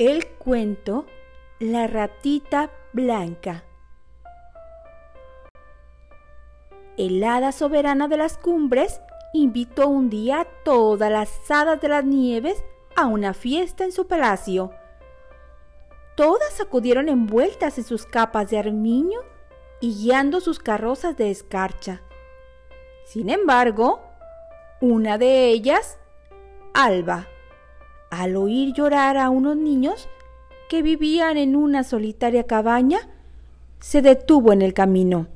El cuento La ratita blanca. El hada soberana de las cumbres invitó un día a todas las hadas de las nieves a una fiesta en su palacio. Todas acudieron envueltas en sus capas de armiño y guiando sus carrozas de escarcha. Sin embargo, una de ellas, Alba, al oír llorar a unos niños que vivían en una solitaria cabaña, se detuvo en el camino.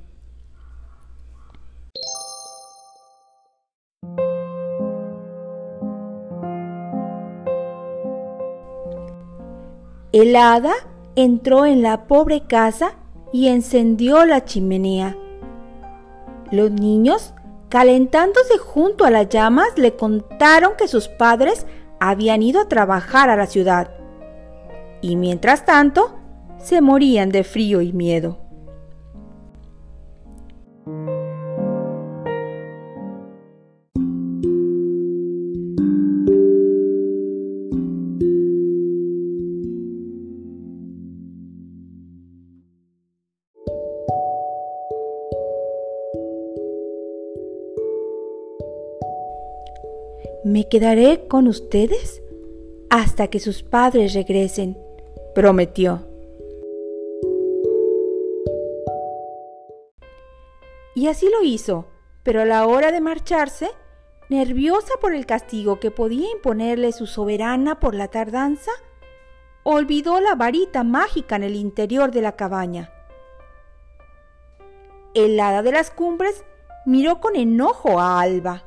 El hada entró en la pobre casa y encendió la chimenea. Los niños, calentándose junto a las llamas, le contaron que sus padres habían ido a trabajar a la ciudad y mientras tanto se morían de frío y miedo. Me quedaré con ustedes hasta que sus padres regresen, prometió. Y así lo hizo, pero a la hora de marcharse, nerviosa por el castigo que podía imponerle su soberana por la tardanza, olvidó la varita mágica en el interior de la cabaña. El hada de las cumbres miró con enojo a Alba.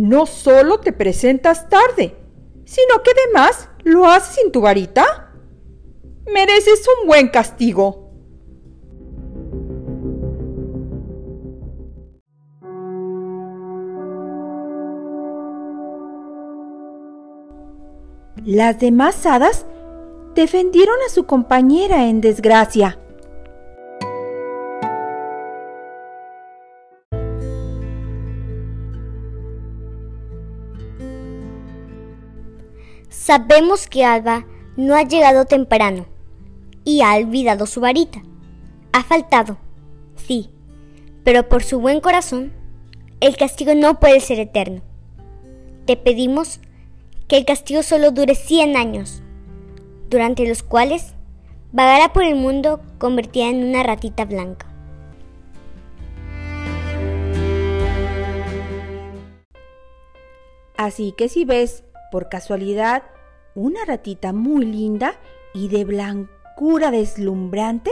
No solo te presentas tarde, sino que además lo haces sin tu varita. Mereces un buen castigo. Las demás hadas defendieron a su compañera en desgracia. Sabemos que Alba no ha llegado temprano y ha olvidado su varita. Ha faltado, sí, pero por su buen corazón, el castigo no puede ser eterno. Te pedimos que el castigo solo dure 100 años, durante los cuales vagará por el mundo convertida en una ratita blanca. Así que si ves por casualidad, una ratita muy linda y de blancura deslumbrante,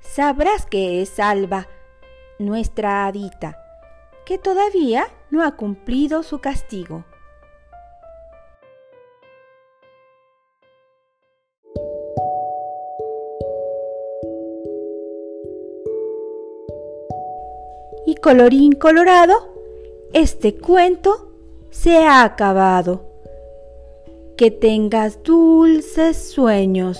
sabrás que es Alba, nuestra hadita, que todavía no ha cumplido su castigo. Y colorín colorado, este cuento se ha acabado que tengas dulces sueños.